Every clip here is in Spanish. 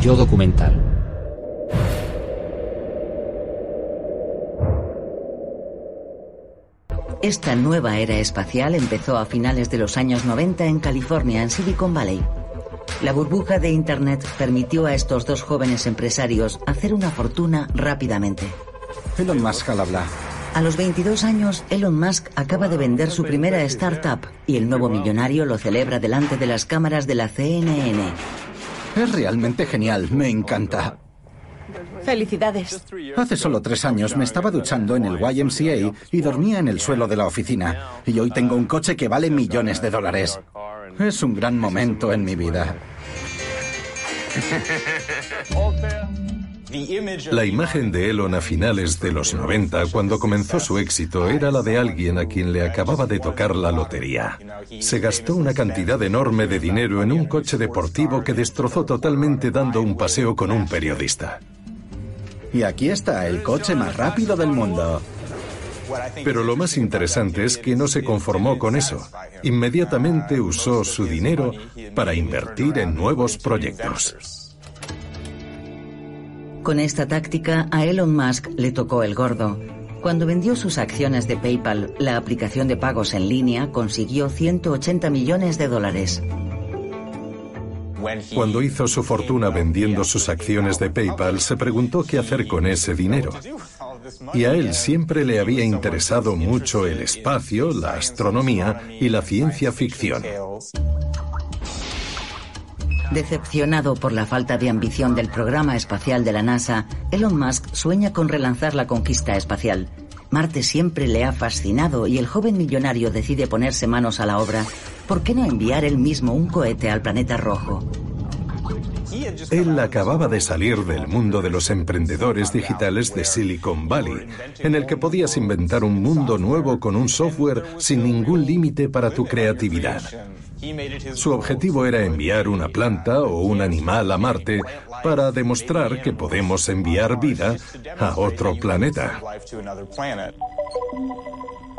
Yo documental. Esta nueva era espacial empezó a finales de los años 90 en California, en Silicon Valley. La burbuja de Internet permitió a estos dos jóvenes empresarios hacer una fortuna rápidamente. Elon Musk al habla. A los 22 años, Elon Musk acaba de vender su primera startup y el nuevo millonario lo celebra delante de las cámaras de la CNN. Es realmente genial, me encanta. Felicidades. Hace solo tres años me estaba duchando en el YMCA y dormía en el suelo de la oficina. Y hoy tengo un coche que vale millones de dólares. Es un gran momento en mi vida. La imagen de Elon a finales de los 90, cuando comenzó su éxito, era la de alguien a quien le acababa de tocar la lotería. Se gastó una cantidad enorme de dinero en un coche deportivo que destrozó totalmente dando un paseo con un periodista. Y aquí está el coche más rápido del mundo. Pero lo más interesante es que no se conformó con eso. Inmediatamente usó su dinero para invertir en nuevos proyectos. Con esta táctica a Elon Musk le tocó el gordo. Cuando vendió sus acciones de PayPal, la aplicación de pagos en línea consiguió 180 millones de dólares. Cuando hizo su fortuna vendiendo sus acciones de PayPal, se preguntó qué hacer con ese dinero. Y a él siempre le había interesado mucho el espacio, la astronomía y la ciencia ficción. Decepcionado por la falta de ambición del programa espacial de la NASA, Elon Musk sueña con relanzar la conquista espacial. Marte siempre le ha fascinado y el joven millonario decide ponerse manos a la obra ¿por qué no enviar él mismo un cohete al planeta rojo? Él acababa de salir del mundo de los emprendedores digitales de Silicon Valley, en el que podías inventar un mundo nuevo con un software sin ningún límite para tu creatividad. Su objetivo era enviar una planta o un animal a Marte para demostrar que podemos enviar vida a otro planeta.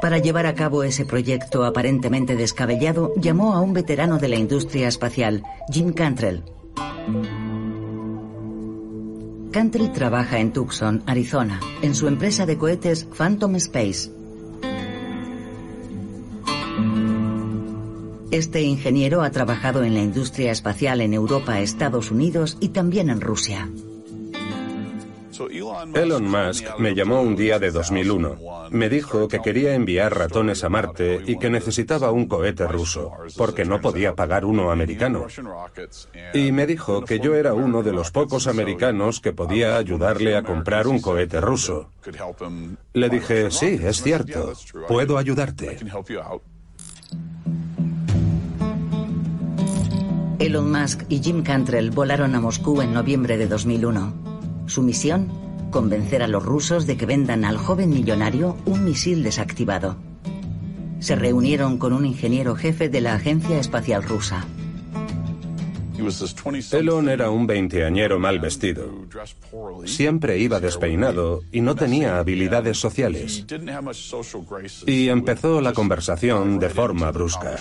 Para llevar a cabo ese proyecto aparentemente descabellado, llamó a un veterano de la industria espacial, Jim Cantrell. Cantrell trabaja en Tucson, Arizona, en su empresa de cohetes Phantom Space. Este ingeniero ha trabajado en la industria espacial en Europa, Estados Unidos y también en Rusia. Elon Musk me llamó un día de 2001. Me dijo que quería enviar ratones a Marte y que necesitaba un cohete ruso, porque no podía pagar uno americano. Y me dijo que yo era uno de los pocos americanos que podía ayudarle a comprar un cohete ruso. Le dije, sí, es cierto, puedo ayudarte. Elon Musk y Jim Cantrell volaron a Moscú en noviembre de 2001. Su misión, convencer a los rusos de que vendan al joven millonario un misil desactivado. Se reunieron con un ingeniero jefe de la Agencia Espacial Rusa. Elon era un veinteañero mal vestido. Siempre iba despeinado y no tenía habilidades sociales. Y empezó la conversación de forma brusca.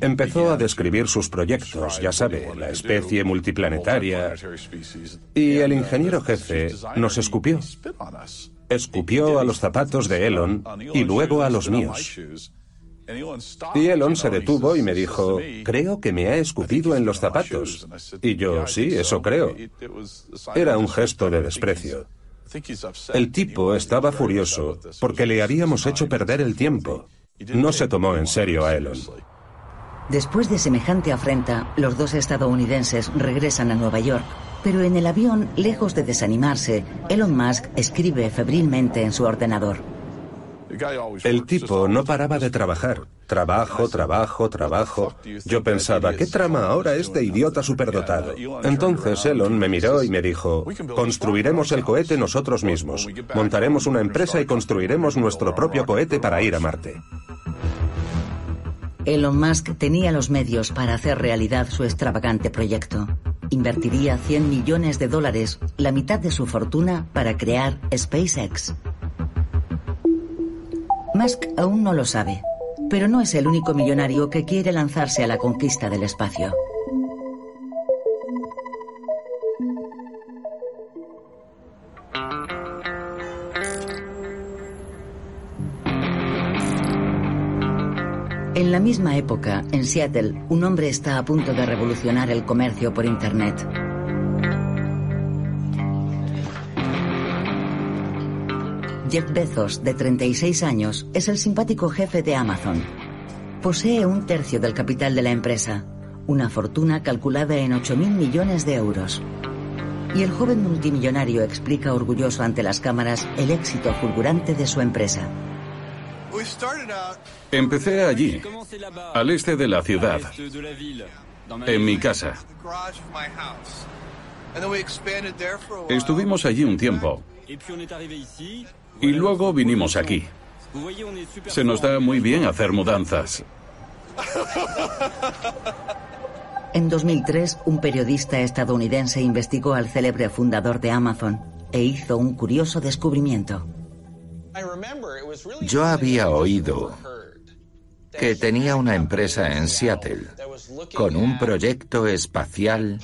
Empezó a describir sus proyectos, ya sabe, la especie multiplanetaria. Y el ingeniero jefe nos escupió. Escupió a los zapatos de Elon y luego a los míos. Y Elon se detuvo y me dijo, creo que me ha escupido en los zapatos. Y yo, sí, eso creo. Era un gesto de desprecio. El tipo estaba furioso porque le habíamos hecho perder el tiempo. No se tomó en serio a Elon. Después de semejante afrenta, los dos estadounidenses regresan a Nueva York. Pero en el avión, lejos de desanimarse, Elon Musk escribe febrilmente en su ordenador. El tipo no paraba de trabajar. Trabajo, trabajo, trabajo. Yo pensaba, ¿qué trama ahora este idiota superdotado? Entonces Elon me miró y me dijo, construiremos el cohete nosotros mismos. Montaremos una empresa y construiremos nuestro propio cohete para ir a Marte. Elon Musk tenía los medios para hacer realidad su extravagante proyecto. Invertiría 100 millones de dólares, la mitad de su fortuna, para crear SpaceX. Musk aún no lo sabe, pero no es el único millonario que quiere lanzarse a la conquista del espacio. En la misma época, en Seattle, un hombre está a punto de revolucionar el comercio por Internet. Jeff Bezos, de 36 años, es el simpático jefe de Amazon. Posee un tercio del capital de la empresa, una fortuna calculada en 8.000 millones de euros. Y el joven multimillonario explica orgulloso ante las cámaras el éxito fulgurante de su empresa. Empecé allí, al este de la ciudad, en mi casa. Estuvimos allí un tiempo. Y luego vinimos aquí. Se nos da muy bien hacer mudanzas. En 2003, un periodista estadounidense investigó al célebre fundador de Amazon e hizo un curioso descubrimiento. Yo había oído que tenía una empresa en Seattle con un proyecto espacial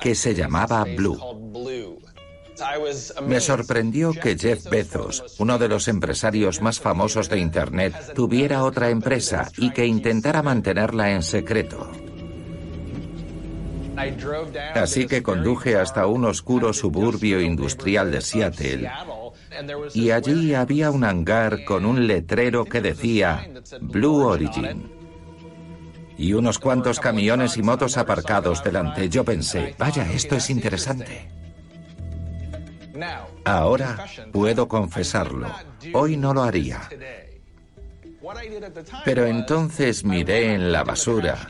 que se llamaba Blue. Me sorprendió que Jeff Bezos, uno de los empresarios más famosos de Internet, tuviera otra empresa y que intentara mantenerla en secreto. Así que conduje hasta un oscuro suburbio industrial de Seattle y allí había un hangar con un letrero que decía Blue Origin. Y unos cuantos camiones y motos aparcados delante. Yo pensé, vaya, esto es interesante. Ahora puedo confesarlo. Hoy no lo haría. Pero entonces miré en la basura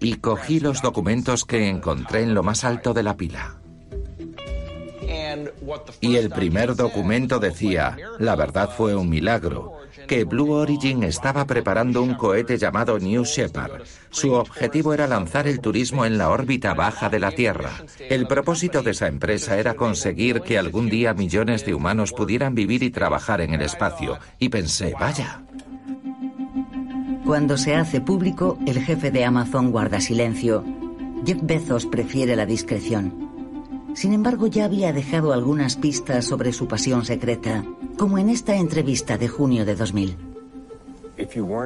y cogí los documentos que encontré en lo más alto de la pila. Y el primer documento decía, la verdad fue un milagro, que Blue Origin estaba preparando un cohete llamado New Shepard. Su objetivo era lanzar el turismo en la órbita baja de la Tierra. El propósito de esa empresa era conseguir que algún día millones de humanos pudieran vivir y trabajar en el espacio. Y pensé, vaya. Cuando se hace público, el jefe de Amazon guarda silencio. Jeff Bezos prefiere la discreción. Sin embargo, ya había dejado algunas pistas sobre su pasión secreta, como en esta entrevista de junio de 2000.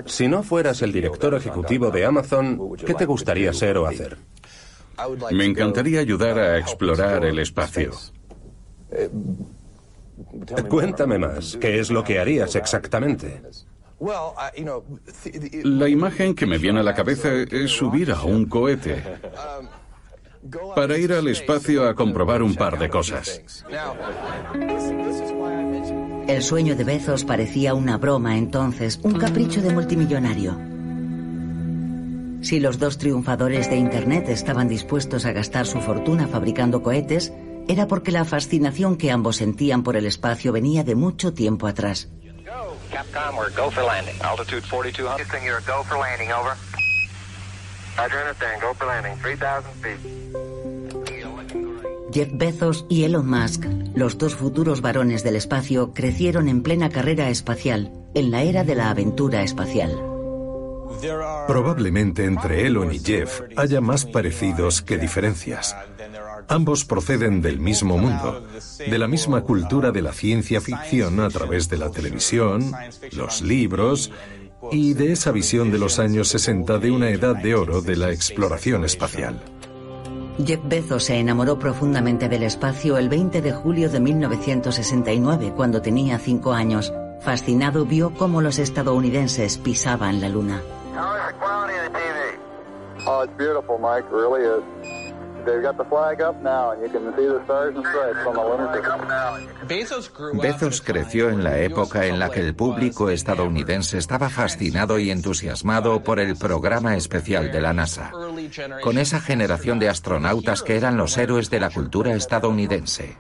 Si no fueras el director ejecutivo de Amazon, ¿qué te gustaría ser o hacer? Me encantaría ayudar a explorar el espacio. Cuéntame más, ¿qué es lo que harías exactamente? La imagen que me viene a la cabeza es subir a un cohete para ir al espacio a comprobar un par de cosas. El sueño de Bezos parecía una broma entonces, un capricho de multimillonario. Si los dos triunfadores de Internet estaban dispuestos a gastar su fortuna fabricando cohetes, era porque la fascinación que ambos sentían por el espacio venía de mucho tiempo atrás. Capcom, we're go for landing. Altitude 4200. Houston, you're go for landing, over. Roger, understand. Go for landing. 3,000 feet. Jeff Bezos y Elon Musk, los dos futuros varones del espacio, crecieron en plena carrera espacial, en la era de la aventura espacial. Probablemente entre Elon y Jeff haya más parecidos que diferencias. Ambos proceden del mismo mundo, de la misma cultura de la ciencia ficción a través de la televisión, los libros y de esa visión de los años 60 de una edad de oro de la exploración espacial. Jeff Bezos se enamoró profundamente del espacio el 20 de julio de 1969, cuando tenía cinco años. Fascinado vio cómo los estadounidenses pisaban la luna. Oh, it's beautiful, Mike. Really is. Bezos creció en la época en la que el público estadounidense estaba fascinado y entusiasmado por el programa especial de la NASA, con esa generación de astronautas que eran los héroes de la cultura estadounidense.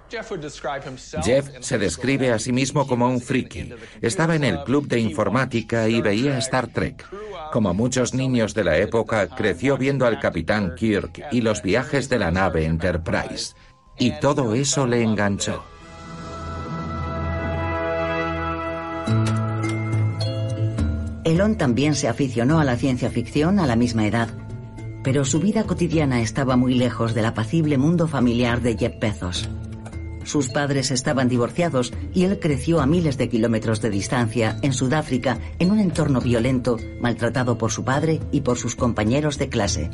Jeff se describe a sí mismo como un friki. Estaba en el club de informática y veía Star Trek. Como muchos niños de la época, creció viendo al capitán Kirk y los viajes de la nave Enterprise. Y todo eso le enganchó. Elon también se aficionó a la ciencia ficción a la misma edad, pero su vida cotidiana estaba muy lejos del apacible mundo familiar de Jeff Bezos. Sus padres estaban divorciados y él creció a miles de kilómetros de distancia en Sudáfrica en un entorno violento, maltratado por su padre y por sus compañeros de clase.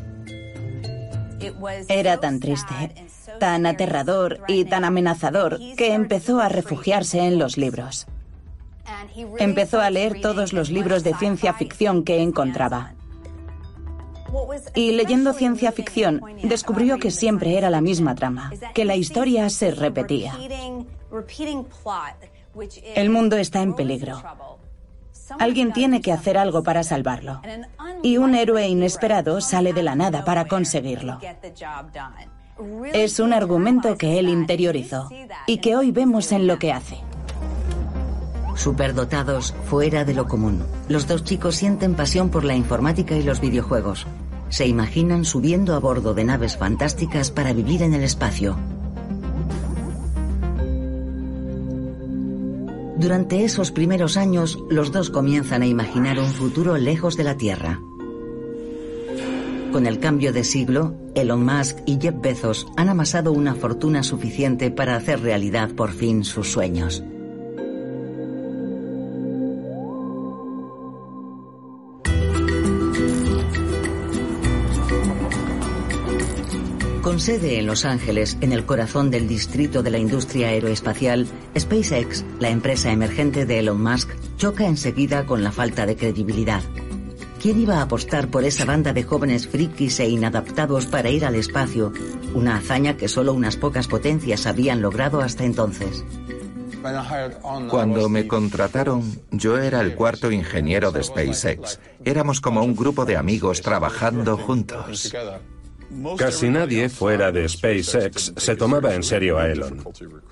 Era tan triste, tan aterrador y tan amenazador que empezó a refugiarse en los libros. Empezó a leer todos los libros de ciencia ficción que encontraba. Y leyendo ciencia ficción, descubrió que siempre era la misma trama, que la historia se repetía. El mundo está en peligro. Alguien tiene que hacer algo para salvarlo. Y un héroe inesperado sale de la nada para conseguirlo. Es un argumento que él interiorizó y que hoy vemos en lo que hace. Superdotados fuera de lo común, los dos chicos sienten pasión por la informática y los videojuegos. Se imaginan subiendo a bordo de naves fantásticas para vivir en el espacio. Durante esos primeros años, los dos comienzan a imaginar un futuro lejos de la Tierra. Con el cambio de siglo, Elon Musk y Jeff Bezos han amasado una fortuna suficiente para hacer realidad por fin sus sueños. Con sede en Los Ángeles, en el corazón del distrito de la industria aeroespacial, SpaceX, la empresa emergente de Elon Musk, choca enseguida con la falta de credibilidad. ¿Quién iba a apostar por esa banda de jóvenes frikis e inadaptados para ir al espacio? Una hazaña que solo unas pocas potencias habían logrado hasta entonces. Cuando me contrataron, yo era el cuarto ingeniero de SpaceX. Éramos como un grupo de amigos trabajando juntos. Casi nadie fuera de SpaceX se tomaba en serio a Elon.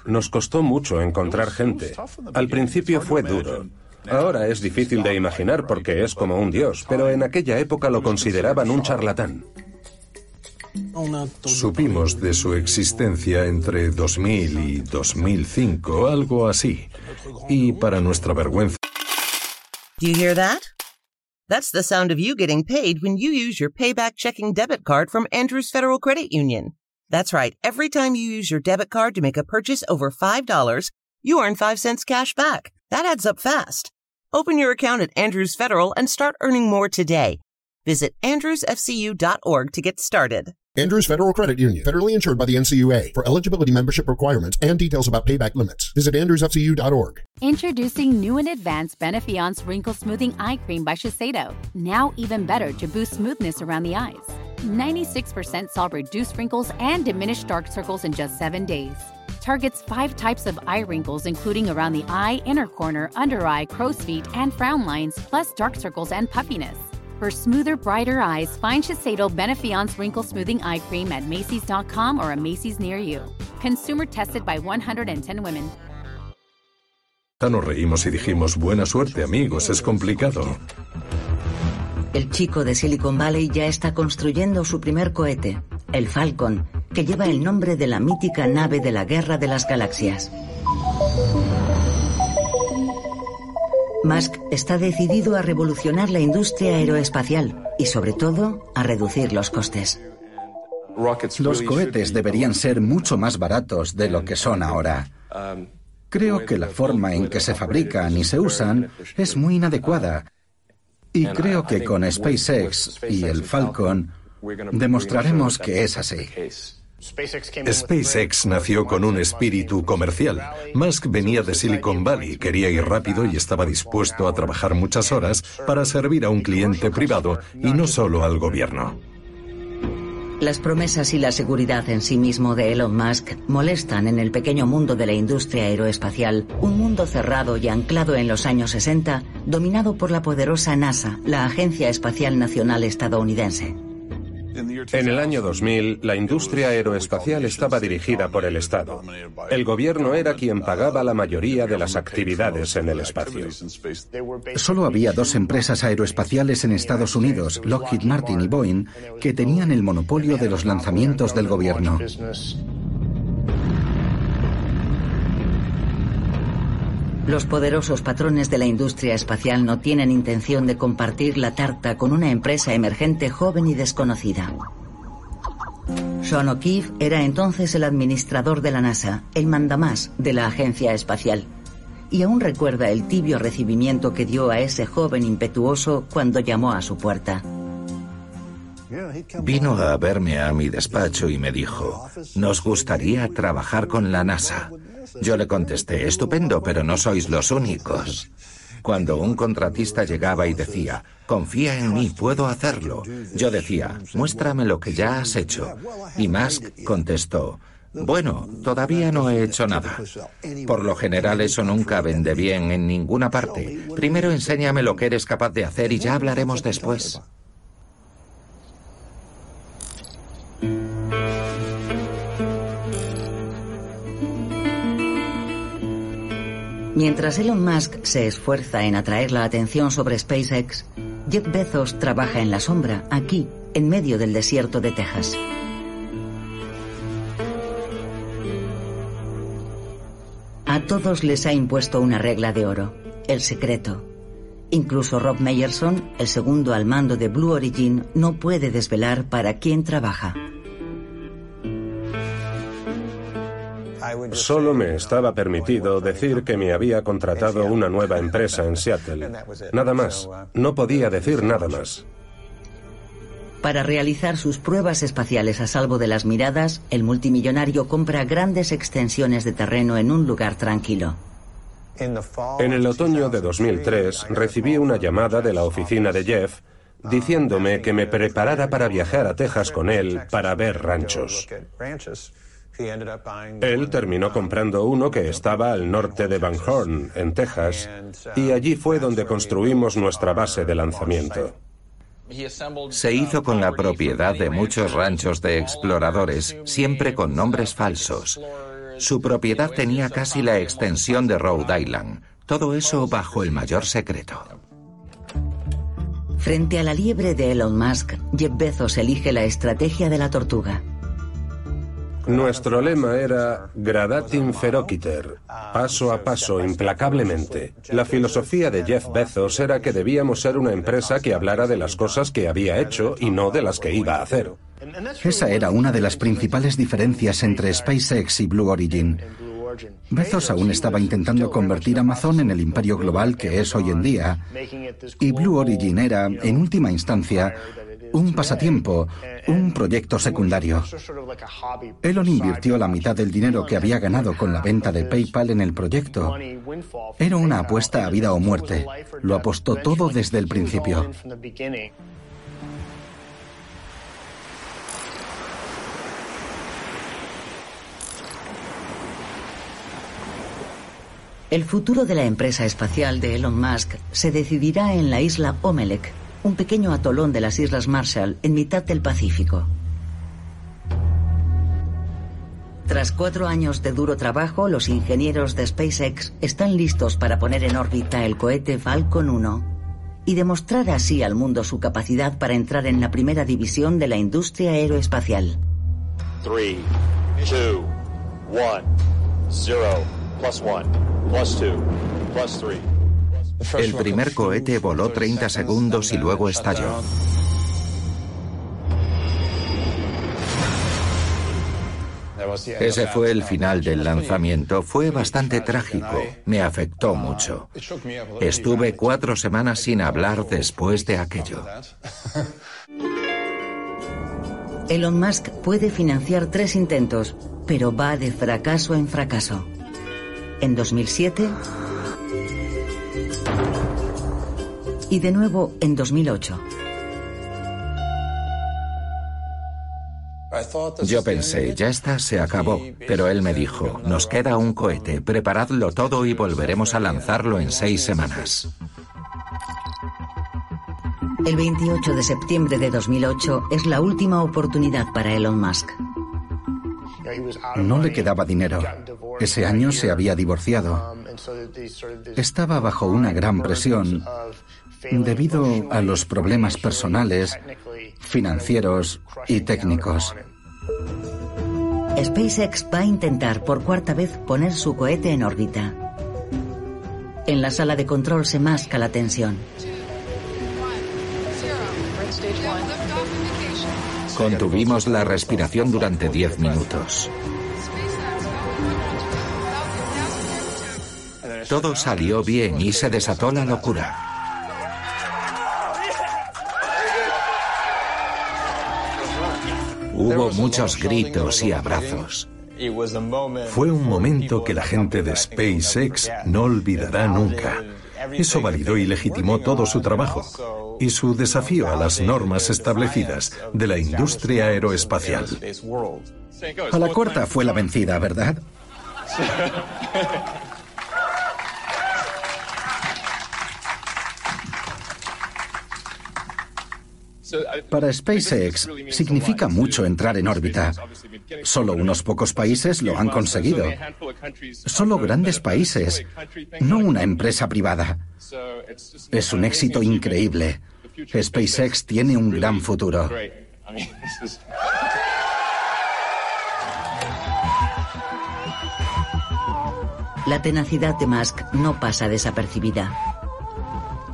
Nos costó mucho encontrar gente. Al principio fue duro. Ahora es difícil de imaginar porque es como un dios, pero en aquella época lo consideraban un charlatán. Supimos de su existencia entre 2000 y 2005, algo así. Y para nuestra vergüenza. Do you hear that? That's the sound of you getting paid when you use your payback checking debit card from Andrews Federal Credit Union. That's right. Every time you use your debit card to make a purchase over $5, you earn 5 cents cash back. That adds up fast. Open your account at Andrews Federal and start earning more today. Visit andrewsfcu.org to get started. Andrews Federal Credit Union, federally insured by the NCUA. For eligibility membership requirements and details about payback limits, visit andrewsfcu.org. Introducing new and advanced Benefiance Wrinkle Smoothing Eye Cream by Shiseido. Now even better to boost smoothness around the eyes. 96% saw reduced wrinkles and diminished dark circles in just seven days. Targets five types of eye wrinkles, including around the eye, inner corner, under eye, crow's feet, and frown lines, plus dark circles and puffiness. For smoother, brighter eyes, find Shiseido Benefiance Wrinkle Smoothing Eye Cream at Macy's.com or a Macy's near you. Consumer tested by 110 women. Nos reímos y dijimos, buena suerte amigos, es complicado. El chico de Silicon Valley ya está construyendo su primer cohete, el Falcon, que lleva el nombre de la mítica nave de la Guerra de las Galaxias. Musk está decidido a revolucionar la industria aeroespacial y sobre todo a reducir los costes. Los cohetes deberían ser mucho más baratos de lo que son ahora. Creo que la forma en que se fabrican y se usan es muy inadecuada. Y creo que con SpaceX y el Falcon demostraremos que es así. SpaceX nació con un espíritu comercial. Musk venía de Silicon Valley, quería ir rápido y estaba dispuesto a trabajar muchas horas para servir a un cliente privado y no solo al gobierno. Las promesas y la seguridad en sí mismo de Elon Musk molestan en el pequeño mundo de la industria aeroespacial, un mundo cerrado y anclado en los años 60, dominado por la poderosa NASA, la Agencia Espacial Nacional estadounidense. En el año 2000, la industria aeroespacial estaba dirigida por el Estado. El gobierno era quien pagaba la mayoría de las actividades en el espacio. Solo había dos empresas aeroespaciales en Estados Unidos, Lockheed Martin y Boeing, que tenían el monopolio de los lanzamientos del gobierno. Los poderosos patrones de la industria espacial no tienen intención de compartir la tarta con una empresa emergente joven y desconocida. Sean O'Keefe era entonces el administrador de la NASA, el mandamás de la agencia espacial. Y aún recuerda el tibio recibimiento que dio a ese joven impetuoso cuando llamó a su puerta. Vino a verme a mi despacho y me dijo, nos gustaría trabajar con la NASA. Yo le contesté, estupendo, pero no sois los únicos. Cuando un contratista llegaba y decía, confía en mí, puedo hacerlo, yo decía, muéstrame lo que ya has hecho. Y Musk contestó, bueno, todavía no he hecho nada. Por lo general eso nunca vende bien en ninguna parte. Primero enséñame lo que eres capaz de hacer y ya hablaremos después. Mientras Elon Musk se esfuerza en atraer la atención sobre SpaceX, Jeff Bezos trabaja en la sombra, aquí, en medio del desierto de Texas. A todos les ha impuesto una regla de oro, el secreto. Incluso Rob Meyerson, el segundo al mando de Blue Origin, no puede desvelar para quién trabaja. Solo me estaba permitido decir que me había contratado una nueva empresa en Seattle. Nada más. No podía decir nada más. Para realizar sus pruebas espaciales a salvo de las miradas, el multimillonario compra grandes extensiones de terreno en un lugar tranquilo. En el otoño de 2003 recibí una llamada de la oficina de Jeff diciéndome que me preparara para viajar a Texas con él para ver ranchos. Él terminó comprando uno que estaba al norte de Van Horn, en Texas, y allí fue donde construimos nuestra base de lanzamiento. Se hizo con la propiedad de muchos ranchos de exploradores, siempre con nombres falsos. Su propiedad tenía casi la extensión de Rhode Island. Todo eso bajo el mayor secreto. Frente a la liebre de Elon Musk, Jeff Bezos elige la estrategia de la tortuga. Nuestro lema era gradatim ferociter, paso a paso, implacablemente. La filosofía de Jeff Bezos era que debíamos ser una empresa que hablara de las cosas que había hecho y no de las que iba a hacer. Esa era una de las principales diferencias entre SpaceX y Blue Origin. Bezos aún estaba intentando convertir Amazon en el imperio global que es hoy en día, y Blue Origin era, en última instancia, un pasatiempo, un proyecto secundario. Elon invirtió la mitad del dinero que había ganado con la venta de PayPal en el proyecto. Era una apuesta a vida o muerte. Lo apostó todo desde el principio. El futuro de la empresa espacial de Elon Musk se decidirá en la isla Omelec, un pequeño atolón de las Islas Marshall en mitad del Pacífico. Tras cuatro años de duro trabajo, los ingenieros de SpaceX están listos para poner en órbita el cohete Falcon 1 y demostrar así al mundo su capacidad para entrar en la primera división de la industria aeroespacial. 3, 2, 1, 0. El primer cohete voló 30 segundos y luego estalló. Ese fue el final del lanzamiento. Fue bastante trágico. Me afectó mucho. Estuve cuatro semanas sin hablar después de aquello. Elon Musk puede financiar tres intentos, pero va de fracaso en fracaso en 2007 y de nuevo en 2008. Yo pensé, ya está, se acabó, pero él me dijo, nos queda un cohete, preparadlo todo y volveremos a lanzarlo en seis semanas. El 28 de septiembre de 2008 es la última oportunidad para Elon Musk. No le quedaba dinero. Ese año se había divorciado. Estaba bajo una gran presión debido a los problemas personales, financieros y técnicos. SpaceX va a intentar por cuarta vez poner su cohete en órbita. En la sala de control se masca la tensión. Contuvimos la respiración durante 10 minutos. Todo salió bien y se desató la locura. Hubo muchos gritos y abrazos. Fue un momento que la gente de SpaceX no olvidará nunca. Eso validó y legitimó todo su trabajo y su desafío a las normas establecidas de la industria aeroespacial. A la corta fue la vencida, ¿verdad? Para SpaceX significa mucho entrar en órbita. Solo unos pocos países lo han conseguido. Solo grandes países, no una empresa privada. Es un éxito increíble. SpaceX tiene un gran futuro. La tenacidad de Musk no pasa desapercibida.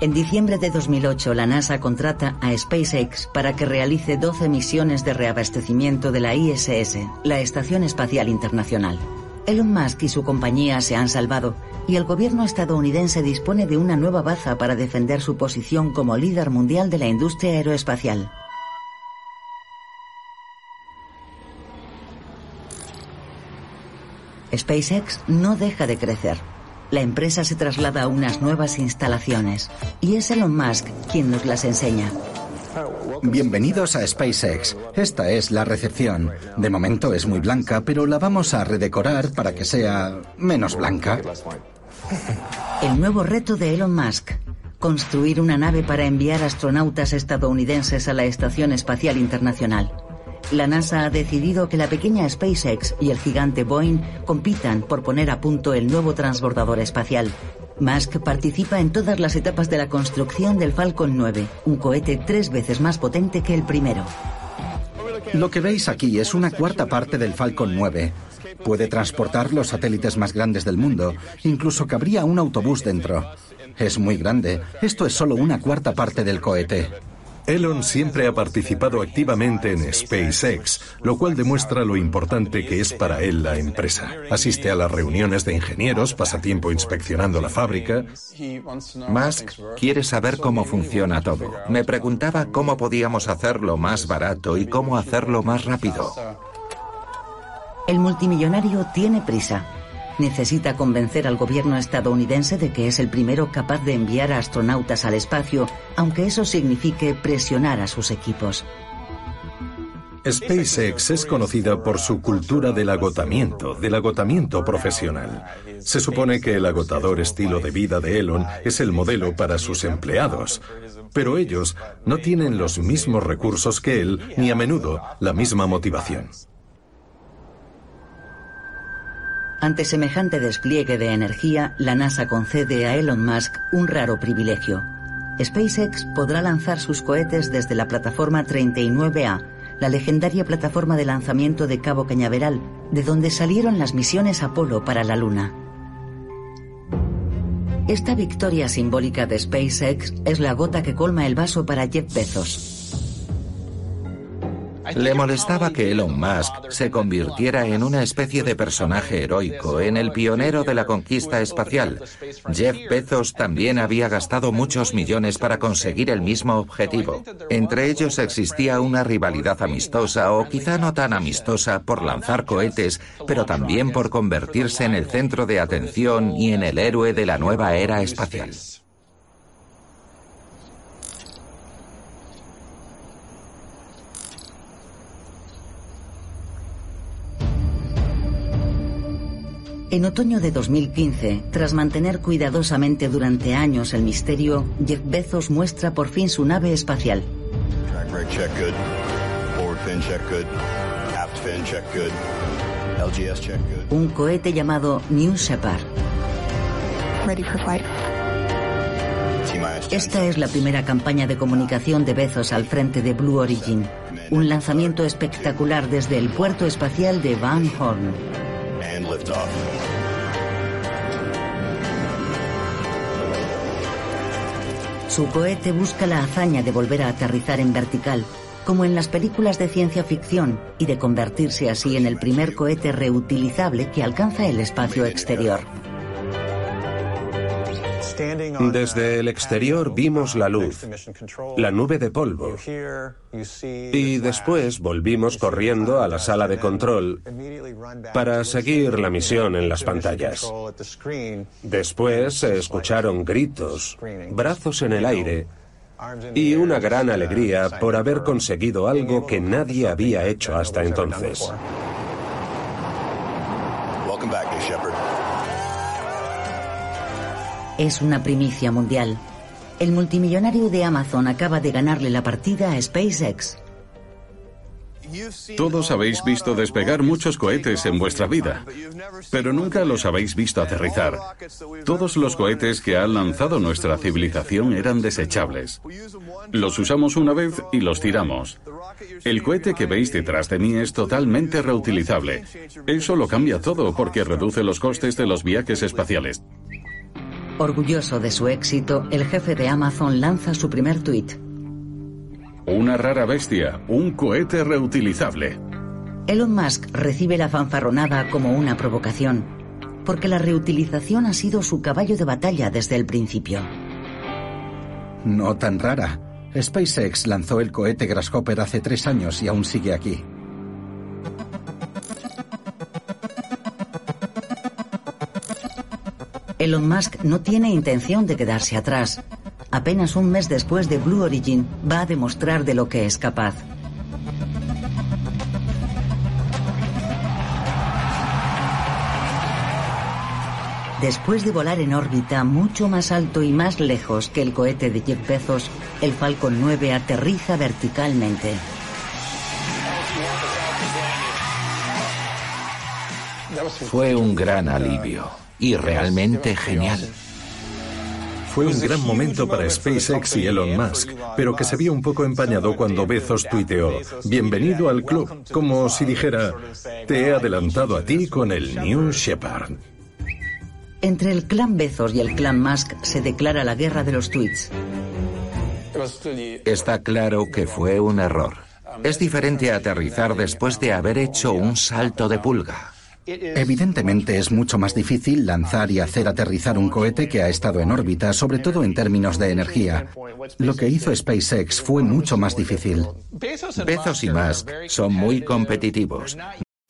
En diciembre de 2008, la NASA contrata a SpaceX para que realice 12 misiones de reabastecimiento de la ISS, la Estación Espacial Internacional. Elon Musk y su compañía se han salvado y el gobierno estadounidense dispone de una nueva baza para defender su posición como líder mundial de la industria aeroespacial. SpaceX no deja de crecer la empresa se traslada a unas nuevas instalaciones y es Elon Musk quien nos las enseña. Bienvenidos a SpaceX. Esta es la recepción. De momento es muy blanca, pero la vamos a redecorar para que sea menos blanca. El nuevo reto de Elon Musk. Construir una nave para enviar astronautas estadounidenses a la Estación Espacial Internacional. La NASA ha decidido que la pequeña SpaceX y el gigante Boeing compitan por poner a punto el nuevo transbordador espacial. Musk participa en todas las etapas de la construcción del Falcon 9, un cohete tres veces más potente que el primero. Lo que veis aquí es una cuarta parte del Falcon 9. Puede transportar los satélites más grandes del mundo, incluso cabría un autobús dentro. Es muy grande. Esto es solo una cuarta parte del cohete. Elon siempre ha participado activamente en SpaceX, lo cual demuestra lo importante que es para él la empresa. Asiste a las reuniones de ingenieros, pasa tiempo inspeccionando la fábrica. Musk quiere saber cómo funciona todo. Me preguntaba cómo podíamos hacerlo más barato y cómo hacerlo más rápido. El multimillonario tiene prisa. Necesita convencer al gobierno estadounidense de que es el primero capaz de enviar a astronautas al espacio, aunque eso signifique presionar a sus equipos. SpaceX es conocida por su cultura del agotamiento, del agotamiento profesional. Se supone que el agotador estilo de vida de Elon es el modelo para sus empleados, pero ellos no tienen los mismos recursos que él ni a menudo la misma motivación. Ante semejante despliegue de energía, la NASA concede a Elon Musk un raro privilegio. SpaceX podrá lanzar sus cohetes desde la plataforma 39A, la legendaria plataforma de lanzamiento de Cabo Cañaveral, de donde salieron las misiones Apolo para la Luna. Esta victoria simbólica de SpaceX es la gota que colma el vaso para Jeff Bezos. Le molestaba que Elon Musk se convirtiera en una especie de personaje heroico, en el pionero de la conquista espacial. Jeff Bezos también había gastado muchos millones para conseguir el mismo objetivo. Entre ellos existía una rivalidad amistosa o quizá no tan amistosa por lanzar cohetes, pero también por convertirse en el centro de atención y en el héroe de la nueva era espacial. En otoño de 2015, tras mantener cuidadosamente durante años el misterio, Jeff Bezos muestra por fin su nave espacial. Un cohete llamado New Shepard. Esta es la primera campaña de comunicación de Bezos al frente de Blue Origin, un lanzamiento espectacular desde el puerto espacial de Van Horn. Su cohete busca la hazaña de volver a aterrizar en vertical, como en las películas de ciencia ficción, y de convertirse así en el primer cohete reutilizable que alcanza el espacio exterior. Desde el exterior vimos la luz, la nube de polvo, y después volvimos corriendo a la sala de control para seguir la misión en las pantallas. Después se escucharon gritos, brazos en el aire y una gran alegría por haber conseguido algo que nadie había hecho hasta entonces. Es una primicia mundial. El multimillonario de Amazon acaba de ganarle la partida a SpaceX. Todos habéis visto despegar muchos cohetes en vuestra vida, pero nunca los habéis visto aterrizar. Todos los cohetes que ha lanzado nuestra civilización eran desechables. Los usamos una vez y los tiramos. El cohete que veis detrás de mí es totalmente reutilizable. Eso lo cambia todo porque reduce los costes de los viajes espaciales. Orgulloso de su éxito, el jefe de Amazon lanza su primer tuit. Una rara bestia, un cohete reutilizable. Elon Musk recibe la fanfarronada como una provocación, porque la reutilización ha sido su caballo de batalla desde el principio. No tan rara. SpaceX lanzó el cohete Grasshopper hace tres años y aún sigue aquí. Elon Musk no tiene intención de quedarse atrás. apenas un mes después de Blue Origin, va a demostrar de lo que es capaz. Después de volar en órbita mucho más alto y más lejos que el cohete de Jeff Bezos, el Falcon 9 aterriza verticalmente. Fue un gran alivio y realmente genial. Fue un gran momento para SpaceX y Elon Musk, pero que se vio un poco empañado cuando Bezos tuiteó, bienvenido al club, como si dijera, te he adelantado a ti con el New Shepard. Entre el clan Bezos y el clan Musk se declara la guerra de los tweets. Está claro que fue un error. Es diferente aterrizar después de haber hecho un salto de pulga. Evidentemente es mucho más difícil lanzar y hacer aterrizar un cohete que ha estado en órbita, sobre todo en términos de energía. Lo que hizo SpaceX fue mucho más difícil. Bezos y Musk son muy competitivos.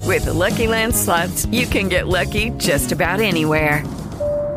With the Lucky Land slots, you can get lucky just about anywhere.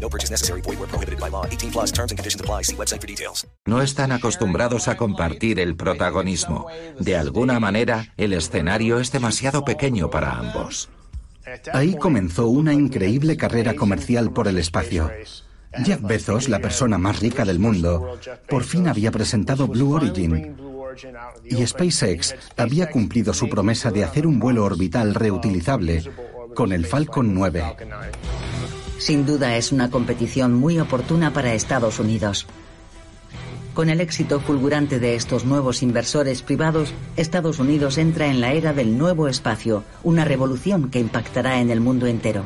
No purchase necessary. Void where prohibited by law. 18 plus terms and conditions apply. See website for details. No están acostumbrados a compartir el protagonismo. De alguna manera, el escenario es demasiado pequeño para ambos. Ahí comenzó una increíble carrera comercial por el espacio. Jeff Bezos, la persona más rica del mundo, por fin había presentado Blue Origin. Y SpaceX había cumplido su promesa de hacer un vuelo orbital reutilizable con el Falcon 9. Sin duda es una competición muy oportuna para Estados Unidos. Con el éxito fulgurante de estos nuevos inversores privados, Estados Unidos entra en la era del nuevo espacio, una revolución que impactará en el mundo entero.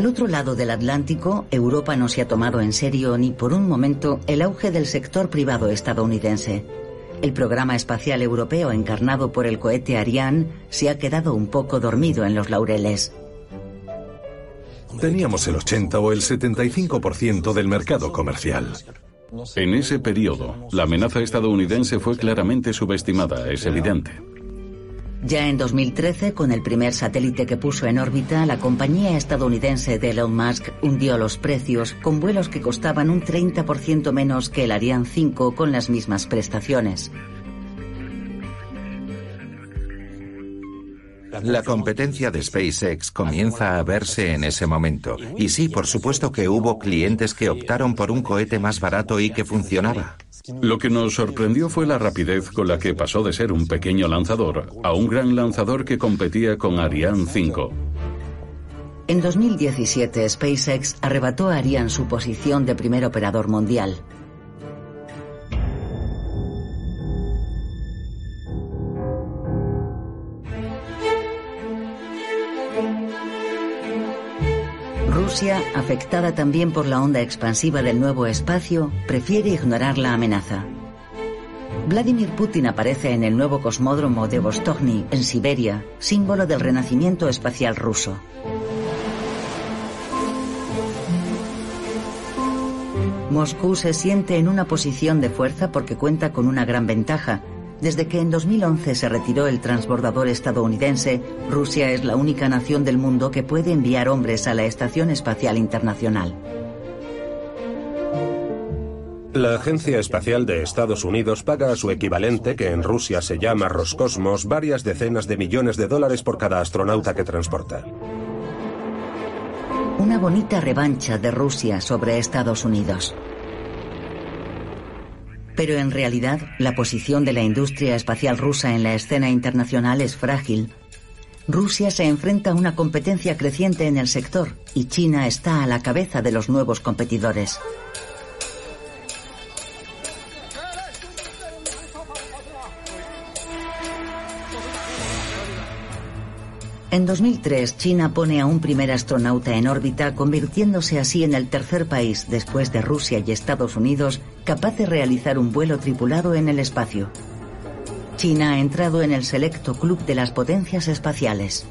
Al otro lado del Atlántico, Europa no se ha tomado en serio ni por un momento el auge del sector privado estadounidense. El programa espacial europeo encarnado por el cohete Ariane se ha quedado un poco dormido en los laureles. Teníamos el 80 o el 75% del mercado comercial. En ese periodo, la amenaza estadounidense fue claramente subestimada, es evidente. Ya en 2013, con el primer satélite que puso en órbita, la compañía estadounidense de Elon Musk hundió los precios con vuelos que costaban un 30% menos que el Ariane 5 con las mismas prestaciones. La competencia de SpaceX comienza a verse en ese momento. Y sí, por supuesto que hubo clientes que optaron por un cohete más barato y que funcionaba. Lo que nos sorprendió fue la rapidez con la que pasó de ser un pequeño lanzador a un gran lanzador que competía con Ariane 5. En 2017, SpaceX arrebató a Ariane su posición de primer operador mundial. Rusia, afectada también por la onda expansiva del nuevo espacio, prefiere ignorar la amenaza. Vladimir Putin aparece en el nuevo cosmódromo de Vostochny, en Siberia, símbolo del renacimiento espacial ruso. Moscú se siente en una posición de fuerza porque cuenta con una gran ventaja. Desde que en 2011 se retiró el transbordador estadounidense, Rusia es la única nación del mundo que puede enviar hombres a la Estación Espacial Internacional. La Agencia Espacial de Estados Unidos paga a su equivalente, que en Rusia se llama Roscosmos, varias decenas de millones de dólares por cada astronauta que transporta. una bonita revancha de Rusia sobre Estados Unidos. Pero en realidad, la posición de la industria espacial rusa en la escena internacional es frágil. Rusia se enfrenta a una competencia creciente en el sector y China está a la cabeza de los nuevos competidores. En 2003, China pone a un primer astronauta en órbita, convirtiéndose así en el tercer país, después de Rusia y Estados Unidos, capaz de realizar un vuelo tripulado en el espacio. China ha entrado en el selecto club de las potencias espaciales.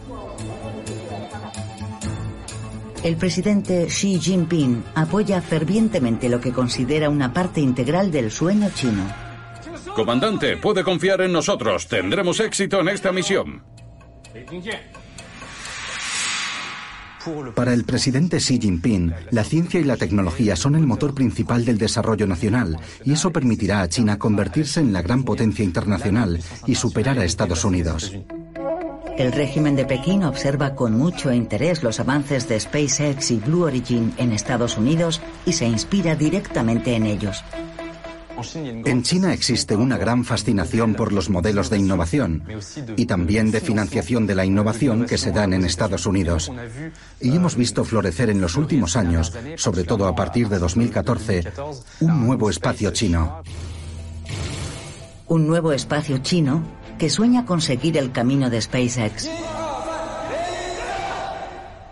El presidente Xi Jinping apoya fervientemente lo que considera una parte integral del sueño chino. Comandante, puede confiar en nosotros. Tendremos éxito en esta misión. Para el presidente Xi Jinping, la ciencia y la tecnología son el motor principal del desarrollo nacional y eso permitirá a China convertirse en la gran potencia internacional y superar a Estados Unidos. El régimen de Pekín observa con mucho interés los avances de SpaceX y Blue Origin en Estados Unidos y se inspira directamente en ellos. En China existe una gran fascinación por los modelos de innovación y también de financiación de la innovación que se dan en Estados Unidos. Y hemos visto florecer en los últimos años, sobre todo a partir de 2014, un nuevo espacio chino. Un nuevo espacio chino que sueña conseguir el camino de SpaceX.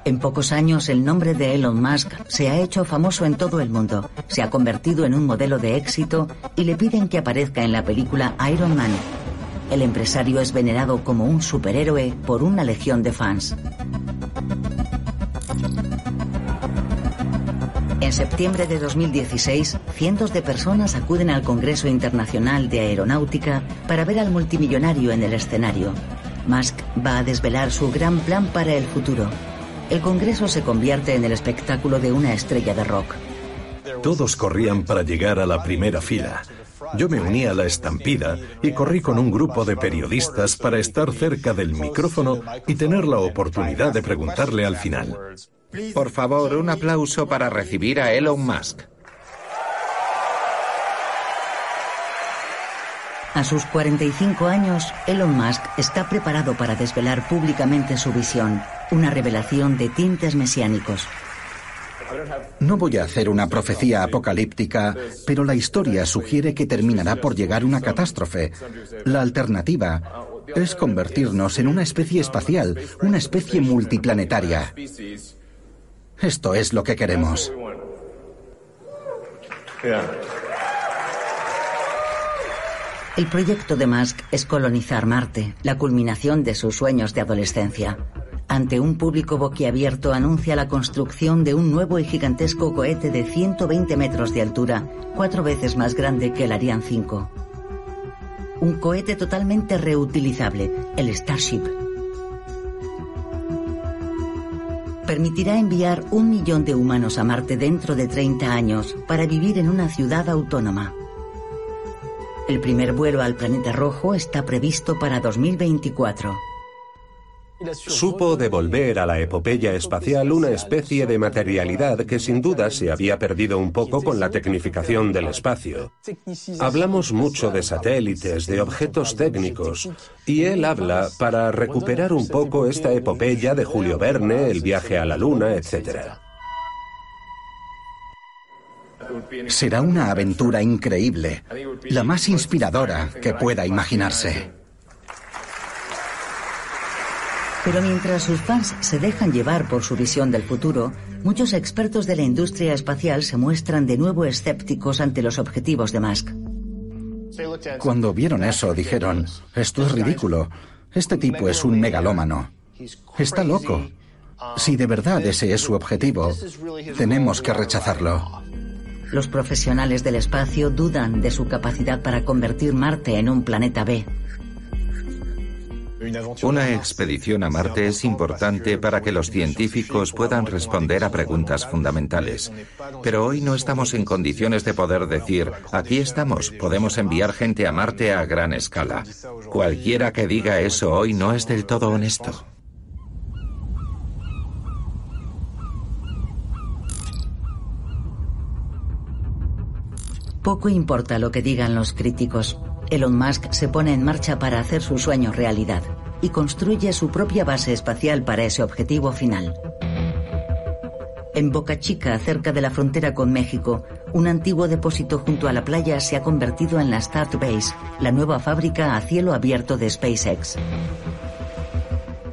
En pocos años el nombre de Elon Musk se ha hecho famoso en todo el mundo, se ha convertido en un modelo de éxito y le piden que aparezca en la película Iron Man. El empresario es venerado como un superhéroe por una legión de fans. En septiembre de 2016, cientos de personas acuden al Congreso Internacional de Aeronáutica para ver al multimillonario en el escenario. Musk va a desvelar su gran plan para el futuro el Congreso se convierte en el espectáculo de una estrella de rock. Todos corrían para llegar a la primera fila. Yo me uní a la estampida y corrí con un grupo de periodistas para estar cerca del micrófono y tener la oportunidad de preguntarle al final. Por favor, un aplauso para recibir a Elon Musk. A sus 45 años, Elon Musk está preparado para desvelar públicamente su visión, una revelación de tintes mesiánicos. No voy a hacer una profecía apocalíptica, pero la historia sugiere que terminará por llegar una catástrofe. La alternativa es convertirnos en una especie espacial, una especie multiplanetaria. Esto es lo que queremos. El proyecto de Musk es colonizar Marte, la culminación de sus sueños de adolescencia. Ante un público boquiabierto anuncia la construcción de un nuevo y gigantesco cohete de 120 metros de altura, cuatro veces más grande que el Ariane 5. Un cohete totalmente reutilizable, el Starship. Permitirá enviar un millón de humanos a Marte dentro de 30 años para vivir en una ciudad autónoma. El primer vuelo al planeta rojo está previsto para 2024. Supo devolver a la epopeya espacial una especie de materialidad que sin duda se había perdido un poco con la tecnificación del espacio. Hablamos mucho de satélites, de objetos técnicos, y él habla para recuperar un poco esta epopeya de Julio Verne, el viaje a la Luna, etc. Será una aventura increíble, la más inspiradora que pueda imaginarse. Pero mientras sus fans se dejan llevar por su visión del futuro, muchos expertos de la industria espacial se muestran de nuevo escépticos ante los objetivos de Musk. Cuando vieron eso, dijeron, esto es ridículo, este tipo es un megalómano, está loco. Si de verdad ese es su objetivo, tenemos que rechazarlo. Los profesionales del espacio dudan de su capacidad para convertir Marte en un planeta B. Una expedición a Marte es importante para que los científicos puedan responder a preguntas fundamentales. Pero hoy no estamos en condiciones de poder decir, aquí estamos, podemos enviar gente a Marte a gran escala. Cualquiera que diga eso hoy no es del todo honesto. Poco importa lo que digan los críticos. Elon Musk se pone en marcha para hacer su sueño realidad y construye su propia base espacial para ese objetivo final. En Boca Chica, cerca de la frontera con México, un antiguo depósito junto a la playa se ha convertido en la Start Base, la nueva fábrica a cielo abierto de SpaceX.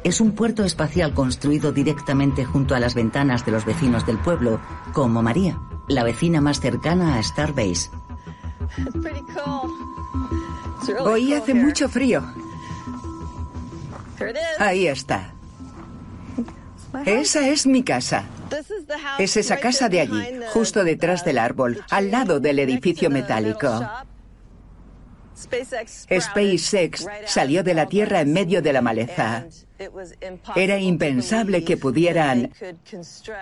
Es un puerto espacial construido directamente junto a las ventanas de los vecinos del pueblo, como María, la vecina más cercana a Starbase. Hoy hace mucho frío. Ahí está. Esa es mi casa. Es esa casa de allí, justo detrás del árbol, al lado del edificio metálico. SpaceX salió de la Tierra en medio de la maleza. Era impensable que pudieran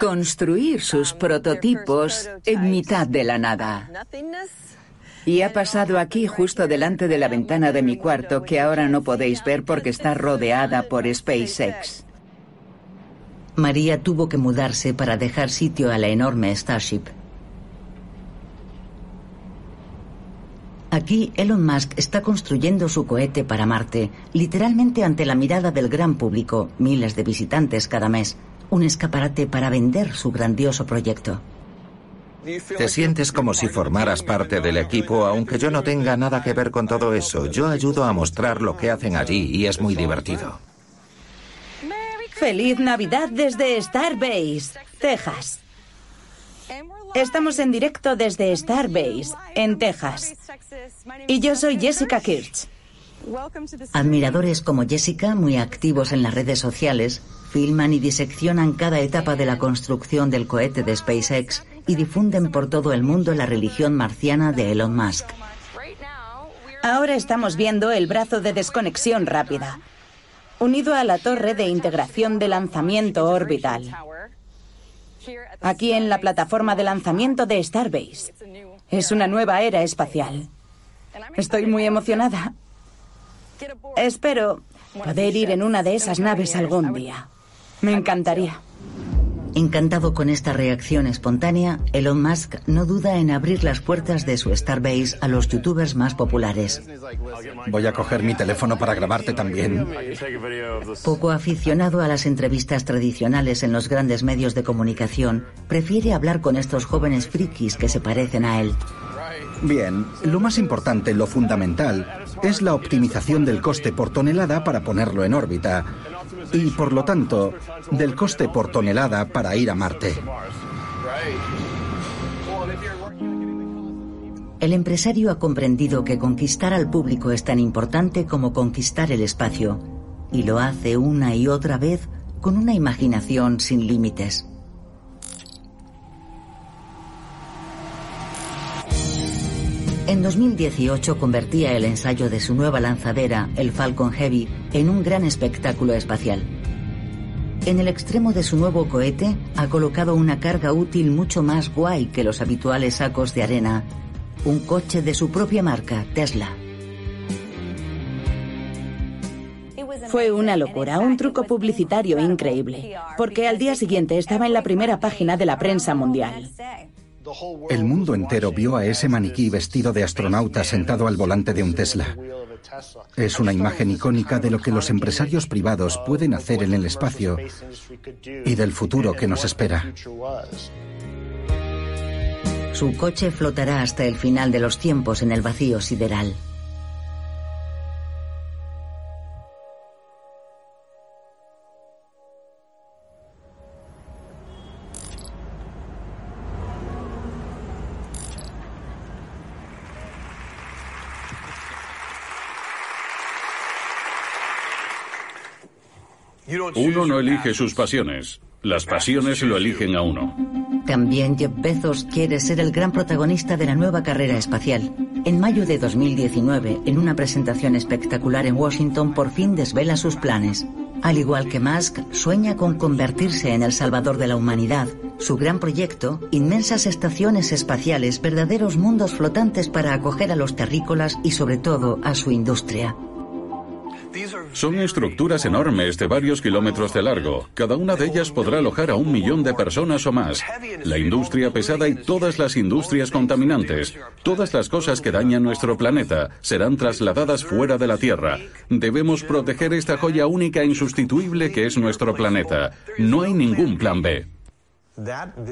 construir sus prototipos en mitad de la nada. Y ha pasado aquí justo delante de la ventana de mi cuarto que ahora no podéis ver porque está rodeada por SpaceX. María tuvo que mudarse para dejar sitio a la enorme Starship. Aquí Elon Musk está construyendo su cohete para Marte, literalmente ante la mirada del gran público, miles de visitantes cada mes, un escaparate para vender su grandioso proyecto. Te sientes como si formaras parte del equipo, aunque yo no tenga nada que ver con todo eso. Yo ayudo a mostrar lo que hacen allí y es muy divertido. Feliz Navidad desde Starbase, Texas. Estamos en directo desde Starbase, en Texas. Y yo soy Jessica Kirch. Admiradores como Jessica, muy activos en las redes sociales, filman y diseccionan cada etapa de la construcción del cohete de SpaceX y difunden por todo el mundo la religión marciana de Elon Musk. Ahora estamos viendo el brazo de desconexión rápida, unido a la torre de integración de lanzamiento orbital. Aquí en la plataforma de lanzamiento de Starbase. Es una nueva era espacial. Estoy muy emocionada. Espero poder ir en una de esas naves algún día. Me encantaría. Encantado con esta reacción espontánea, Elon Musk no duda en abrir las puertas de su Starbase a los youtubers más populares. Voy a coger mi teléfono para grabarte también. Poco aficionado a las entrevistas tradicionales en los grandes medios de comunicación, prefiere hablar con estos jóvenes frikis que se parecen a él. Bien, lo más importante, lo fundamental, es la optimización del coste por tonelada para ponerlo en órbita y, por lo tanto, del coste por tonelada para ir a Marte. El empresario ha comprendido que conquistar al público es tan importante como conquistar el espacio, y lo hace una y otra vez con una imaginación sin límites. En 2018 convertía el ensayo de su nueva lanzadera, el Falcon Heavy, en un gran espectáculo espacial. En el extremo de su nuevo cohete ha colocado una carga útil mucho más guay que los habituales sacos de arena, un coche de su propia marca, Tesla. Fue una locura, un truco publicitario increíble, porque al día siguiente estaba en la primera página de la prensa mundial. El mundo entero vio a ese maniquí vestido de astronauta sentado al volante de un Tesla. Es una imagen icónica de lo que los empresarios privados pueden hacer en el espacio y del futuro que nos espera. Su coche flotará hasta el final de los tiempos en el vacío sideral. Uno no elige sus pasiones. Las pasiones lo eligen a uno. También Jeff Bezos quiere ser el gran protagonista de la nueva carrera espacial. En mayo de 2019, en una presentación espectacular en Washington, por fin desvela sus planes. Al igual que Musk, sueña con convertirse en el salvador de la humanidad. Su gran proyecto, inmensas estaciones espaciales, verdaderos mundos flotantes para acoger a los terrícolas y sobre todo a su industria. Son estructuras enormes de varios kilómetros de largo. Cada una de ellas podrá alojar a un millón de personas o más. La industria pesada y todas las industrias contaminantes, todas las cosas que dañan nuestro planeta, serán trasladadas fuera de la Tierra. Debemos proteger esta joya única e insustituible que es nuestro planeta. No hay ningún plan B.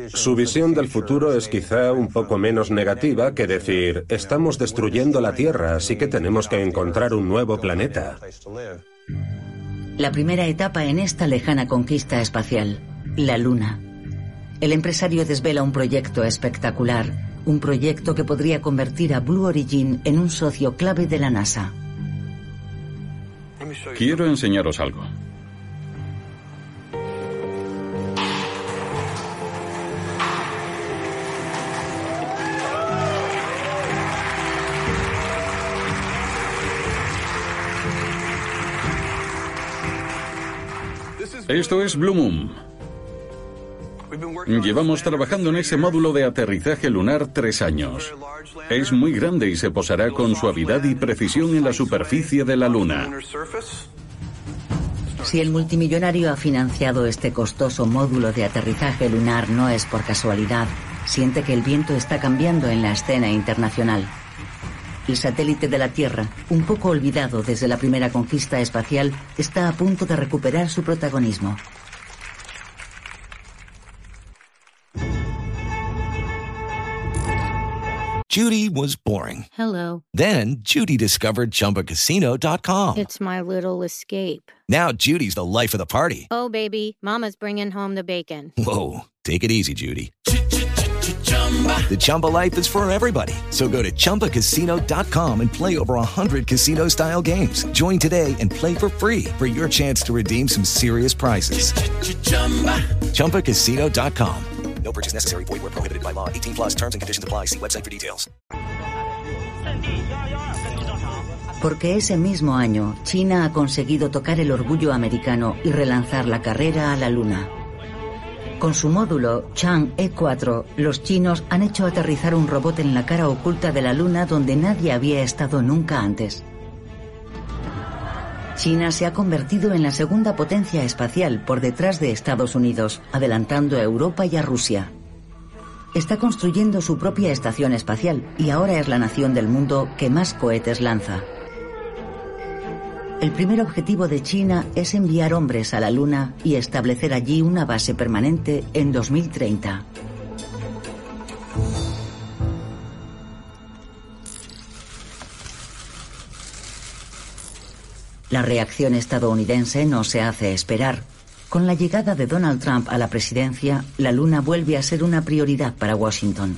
Su visión del futuro es quizá un poco menos negativa que decir, estamos destruyendo la Tierra, así que tenemos que encontrar un nuevo planeta. La primera etapa en esta lejana conquista espacial, la Luna. El empresario desvela un proyecto espectacular, un proyecto que podría convertir a Blue Origin en un socio clave de la NASA. Quiero enseñaros algo. Esto es Blue Moon. Llevamos trabajando en ese módulo de aterrizaje lunar tres años. Es muy grande y se posará con suavidad y precisión en la superficie de la Luna. Si el multimillonario ha financiado este costoso módulo de aterrizaje lunar no es por casualidad, siente que el viento está cambiando en la escena internacional. El satélite de la Tierra, un poco olvidado desde la primera conquista espacial, está a punto de recuperar su protagonismo. Judy was boring. Hello. Then Judy discovered ChumbaCasino.com. It's my little escape. Now Judy's the life of the party. Oh, baby, Mama's bringing home the bacon. Whoa, take it easy, Judy. The Chumba life is for everybody. So go to ChumbaCasino.com and play over 100 casino style games. Join today and play for free for your chance to redeem some serious prizes. ChumbaCasino.com. No purchase necessary. Void where prohibited by law. 18 plus terms and conditions apply. See website for details. Porque ese mismo año, China ha conseguido tocar el orgullo americano y relanzar la carrera a la Luna. Con su módulo Chang E4, los chinos han hecho aterrizar un robot en la cara oculta de la Luna donde nadie había estado nunca antes. China se ha convertido en la segunda potencia espacial por detrás de Estados Unidos, adelantando a Europa y a Rusia. Está construyendo su propia estación espacial y ahora es la nación del mundo que más cohetes lanza. El primer objetivo de China es enviar hombres a la Luna y establecer allí una base permanente en 2030. La reacción estadounidense no se hace esperar. Con la llegada de Donald Trump a la presidencia, la Luna vuelve a ser una prioridad para Washington.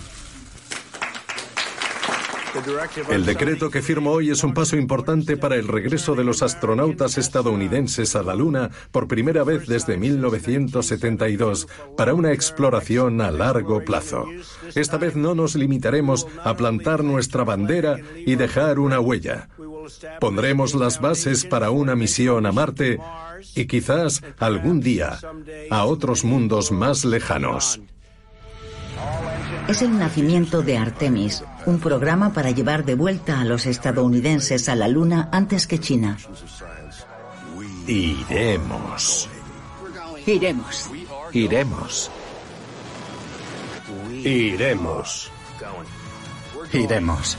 El decreto que firmo hoy es un paso importante para el regreso de los astronautas estadounidenses a la Luna por primera vez desde 1972 para una exploración a largo plazo. Esta vez no nos limitaremos a plantar nuestra bandera y dejar una huella. Pondremos las bases para una misión a Marte y quizás algún día a otros mundos más lejanos. Es el nacimiento de Artemis, un programa para llevar de vuelta a los estadounidenses a la Luna antes que China. Iremos. Iremos. Iremos. Iremos. Iremos.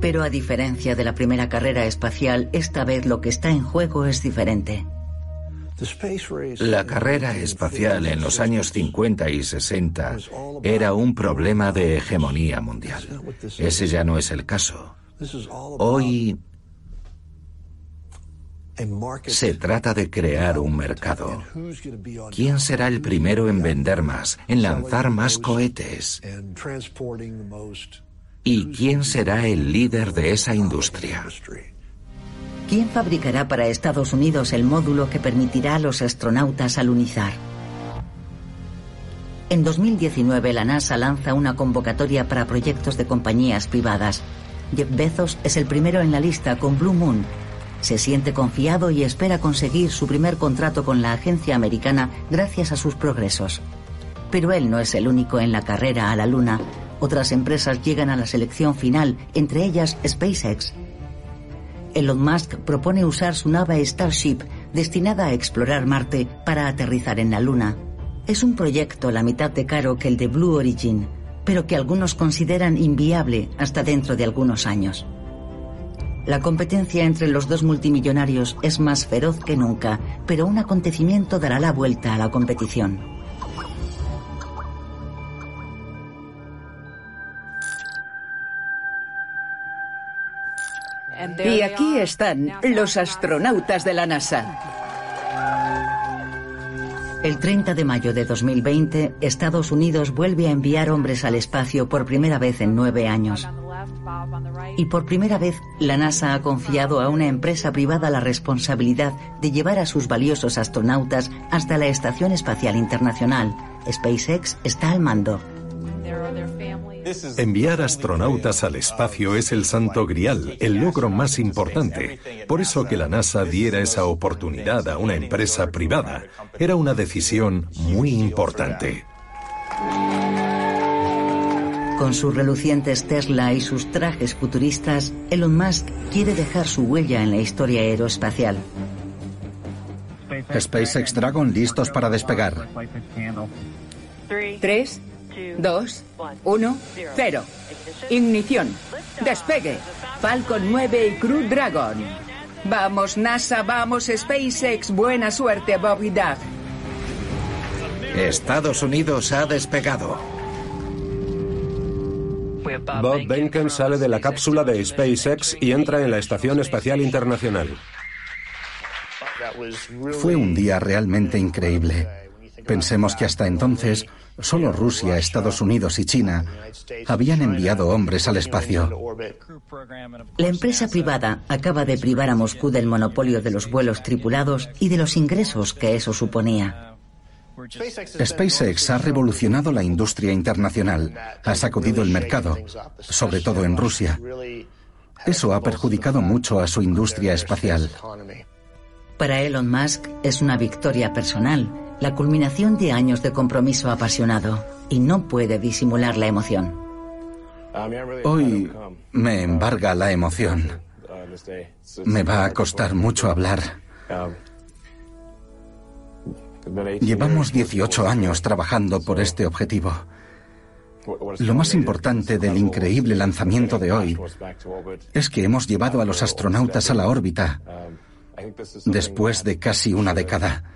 Pero a diferencia de la primera carrera espacial, esta vez lo que está en juego es diferente. La carrera espacial en los años 50 y 60 era un problema de hegemonía mundial. Ese ya no es el caso. Hoy se trata de crear un mercado. ¿Quién será el primero en vender más, en lanzar más cohetes? ¿Y quién será el líder de esa industria? ¿Quién fabricará para Estados Unidos el módulo que permitirá a los astronautas alunizar? En 2019 la NASA lanza una convocatoria para proyectos de compañías privadas. Jeff Bezos es el primero en la lista con Blue Moon. Se siente confiado y espera conseguir su primer contrato con la agencia americana gracias a sus progresos. Pero él no es el único en la carrera a la Luna, Otras empresas llegan a la selección final, entre ellas SpaceX. Elon Musk propone usar su nave Starship destinada a explorar Marte para aterrizar en la Luna. Es un proyecto la mitad de caro que el de Blue Origin, pero que algunos consideran inviable hasta dentro de algunos años. La competencia entre los dos multimillonarios es más feroz que nunca, pero un acontecimiento dará la vuelta a la competición. Y aquí están los astronautas de la NASA. El 30 de mayo de 2020, Estados Unidos vuelve a enviar hombres al espacio por primera vez en nueve años. Y por primera vez, la NASA ha confiado a una empresa privada la responsabilidad de llevar a sus valiosos astronautas hasta la Estación Espacial Internacional. SpaceX está al mando. Enviar astronautas al espacio es el santo grial, el logro más importante. Por eso que la NASA diera esa oportunidad a una empresa privada era una decisión muy importante. Con sus relucientes Tesla y sus trajes futuristas, Elon Musk quiere dejar su huella en la historia aeroespacial. SpaceX Dragon listos para despegar. Tres, dos, uno, cero. Ignición. Despegue. Falcon 9 y Crew Dragon. Vamos NASA, vamos SpaceX. Buena suerte, Bobby Doug. Estados Unidos ha despegado. Bob Behnken sale de la cápsula de SpaceX y entra en la Estación Espacial Internacional. Fue un día realmente increíble. Pensemos que hasta entonces solo Rusia, Estados Unidos y China habían enviado hombres al espacio. La empresa privada acaba de privar a Moscú del monopolio de los vuelos tripulados y de los ingresos que eso suponía. SpaceX ha revolucionado la industria internacional, ha sacudido el mercado, sobre todo en Rusia. Eso ha perjudicado mucho a su industria espacial. Para Elon Musk es una victoria personal, la culminación de años de compromiso apasionado, y no puede disimular la emoción. Hoy me embarga la emoción. Me va a costar mucho hablar. Llevamos 18 años trabajando por este objetivo. Lo más importante del increíble lanzamiento de hoy es que hemos llevado a los astronautas a la órbita después de casi una década.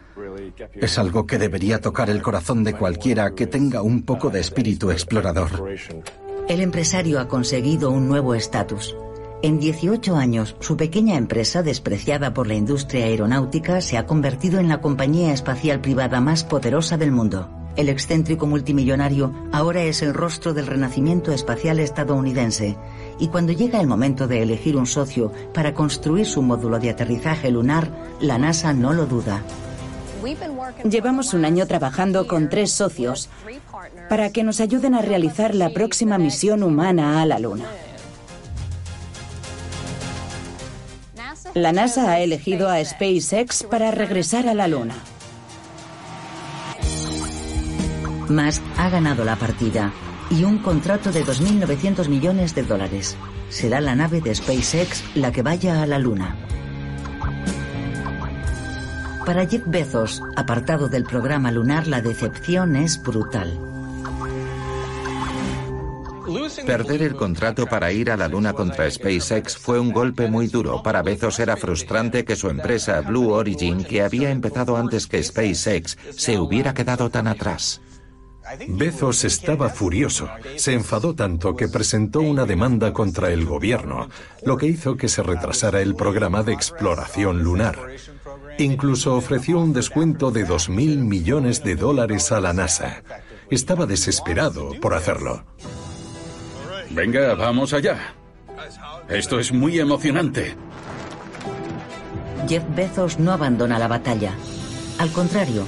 Es algo que debería tocar el corazón de cualquiera que tenga un poco de espíritu explorador. El empresario ha conseguido un nuevo estatus. En 18 años, su pequeña empresa, despreciada por la industria aeronáutica, se ha convertido en la compañía espacial privada más poderosa del mundo. El excéntrico multimillonario ahora es el rostro del renacimiento espacial estadounidense. Y cuando llega el momento de elegir un socio para construir su módulo de aterrizaje lunar, la NASA no lo duda. Llevamos un año trabajando con tres socios para que nos ayuden a realizar la próxima misión humana a la Luna. La NASA ha elegido a SpaceX para regresar a la Luna. Musk ha ganado la partida y un contrato de 2.900 millones de dólares. Será la nave de SpaceX la que vaya a la Luna. Para Jeff Bezos, apartado del programa lunar, la decepción es brutal. Perder el contrato para ir a la Luna contra SpaceX fue un golpe muy duro. Para Bezos era frustrante que su empresa Blue Origin, que había empezado antes que SpaceX, se hubiera quedado tan atrás. Bezos estaba furioso. Se enfadó tanto que presentó una demanda contra el gobierno, lo que hizo que se retrasara el programa de exploración lunar. Incluso ofreció un descuento de 2.000 millones de dólares a la NASA. Estaba desesperado por hacerlo. Venga, vamos allá. Esto es muy emocionante. Jeff Bezos no abandona la batalla. Al contrario,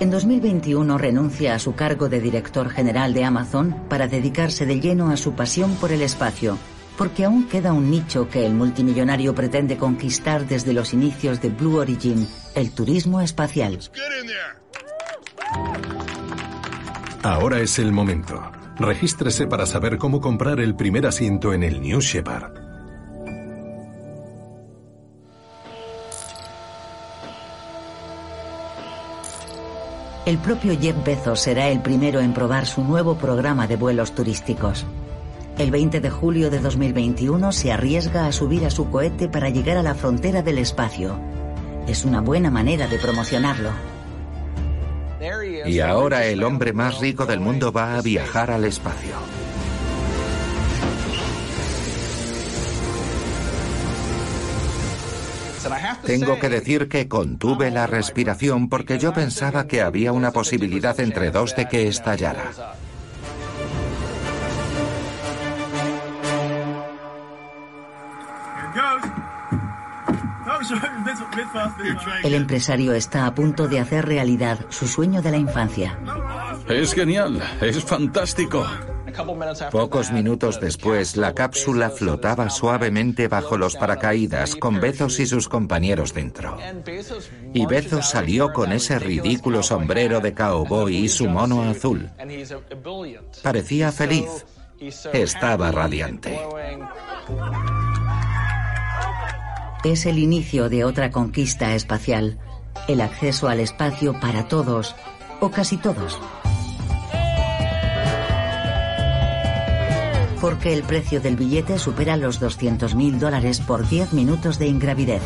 en 2021 renuncia a su cargo de director general de Amazon para dedicarse de lleno a su pasión por el espacio, porque aún queda un nicho que el multimillonario pretende conquistar desde los inicios de Blue Origin, el turismo espacial. Ahora es el momento. Regístrese para saber cómo comprar el primer asiento en el New Shepard. El propio Jeff Bezos será el primero en probar su nuevo programa de vuelos turísticos. El 20 de julio de 2021 se arriesga a subir a su cohete para llegar a la frontera del espacio. Es una buena manera de promocionarlo. Y ahora el hombre más rico del mundo va a viajar al espacio. Tengo que decir que contuve la respiración porque yo pensaba que había una posibilidad entre dos de que estallara. El empresario está a punto de hacer realidad su sueño de la infancia. Es genial, es fantástico. Pocos minutos después, la cápsula flotaba suavemente bajo los paracaídas con Bezos y sus compañeros dentro. Y Bezos salió con ese ridículo sombrero de cowboy y su mono azul. Parecía feliz. Estaba radiante. Es el inicio de otra conquista espacial, el acceso al espacio para todos, o casi todos. Porque el precio del billete supera los 200 mil dólares por 10 minutos de ingravidez.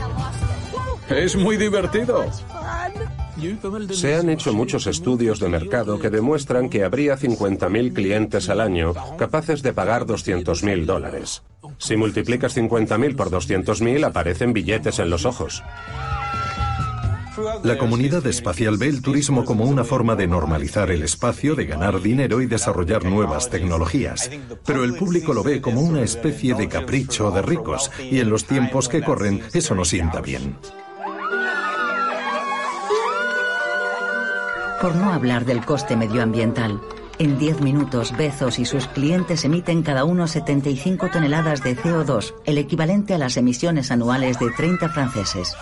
Es muy divertido. Se han hecho muchos estudios de mercado que demuestran que habría 50.000 clientes al año capaces de pagar 200.000 dólares. Si multiplicas 50.000 por 200.000 aparecen billetes en los ojos. La comunidad espacial ve el turismo como una forma de normalizar el espacio, de ganar dinero y desarrollar nuevas tecnologías. Pero el público lo ve como una especie de capricho de ricos y en los tiempos que corren eso no sienta bien. Por no hablar del coste medioambiental. En 10 minutos, Bezos y sus clientes emiten cada uno 75 toneladas de CO2, el equivalente a las emisiones anuales de 30 franceses.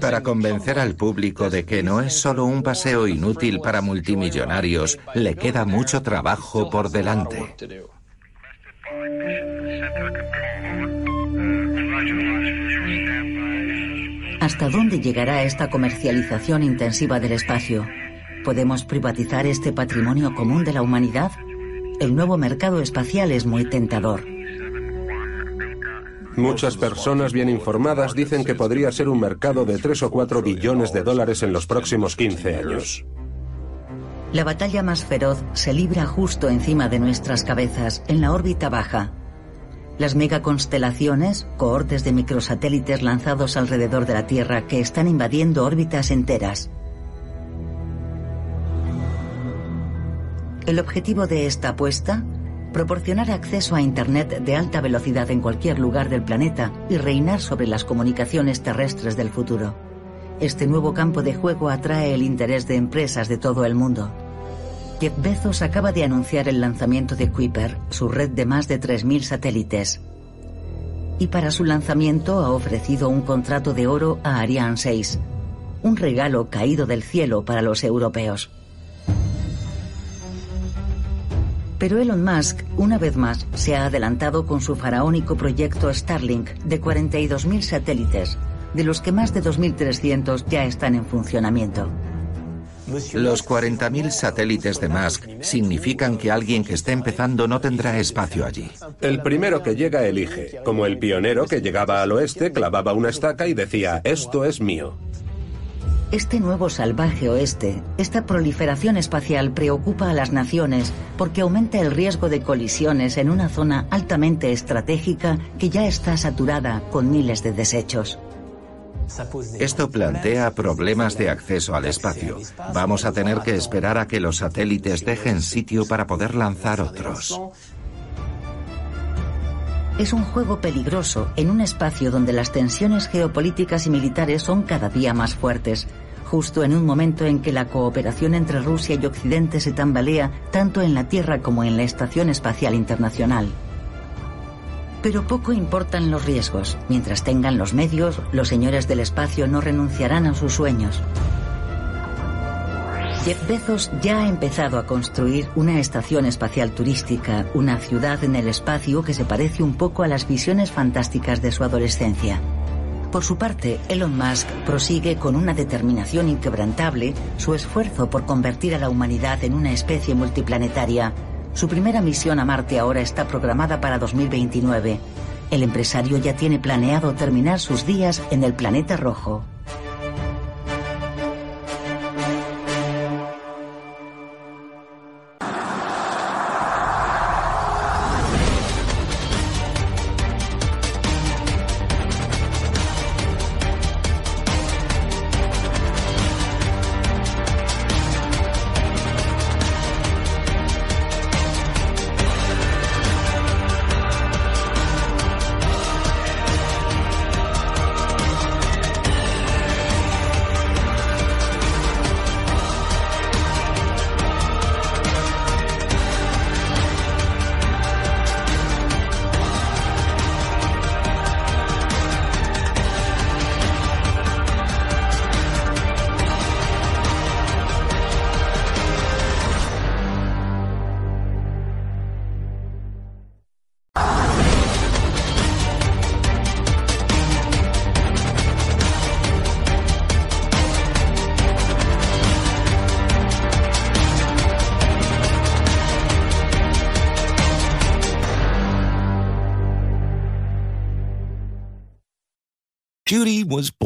Para convencer al público de que no es solo un paseo inútil para multimillonarios, le queda mucho trabajo por delante. ¿Hasta dónde llegará esta comercialización intensiva del espacio? ¿Podemos privatizar este patrimonio común de la humanidad? El nuevo mercado espacial es muy tentador. Muchas personas bien informadas dicen que podría ser un mercado de 3 o 4 billones de dólares en los próximos 15 años. La batalla más feroz se libra justo encima de nuestras cabezas, en la órbita baja. Las megaconstelaciones, cohortes de microsatélites lanzados alrededor de la Tierra que están invadiendo órbitas enteras. El objetivo de esta apuesta, proporcionar acceso a Internet de alta velocidad en cualquier lugar del planeta y reinar sobre las comunicaciones terrestres del futuro. Este nuevo campo de juego atrae el interés de empresas de todo el mundo. Jeff Bezos acaba de anunciar el lanzamiento de Kuiper, su red de más de 3.000 satélites. Y para su lanzamiento ha ofrecido un contrato de oro a Ariane 6, un regalo caído del cielo para los europeos. Pero Elon Musk, una vez más, se ha adelantado con su faraónico proyecto Starlink de 42.000 satélites, de los que más de 2.300 ya están en funcionamiento. Los 40.000 satélites de Musk significan que alguien que esté empezando no tendrá espacio allí. El primero que llega elige, como el pionero que llegaba al oeste, clavaba una estaca y decía, esto es mío. Este nuevo salvaje oeste, esta proliferación espacial preocupa a las naciones porque aumenta el riesgo de colisiones en una zona altamente estratégica que ya está saturada con miles de desechos. Esto plantea problemas de acceso al espacio. Vamos a tener que esperar a que los satélites dejen sitio para poder lanzar otros. Es un juego peligroso en un espacio donde las tensiones geopolíticas y militares son cada día más fuertes, justo en un momento en que la cooperación entre Rusia y Occidente se tambalea tanto en la Tierra como en la Estación Espacial Internacional. Pero poco importan los riesgos. Mientras tengan los medios, los señores del espacio no renunciarán a sus sueños. Jeff Bezos ya ha empezado a construir una estación espacial turística, una ciudad en el espacio que se parece un poco a las visiones fantásticas de su adolescencia. Por su parte, Elon Musk prosigue con una determinación inquebrantable su esfuerzo por convertir a la humanidad en una especie multiplanetaria. Su primera misión a Marte ahora está programada para 2029. El empresario ya tiene planeado terminar sus días en el planeta rojo.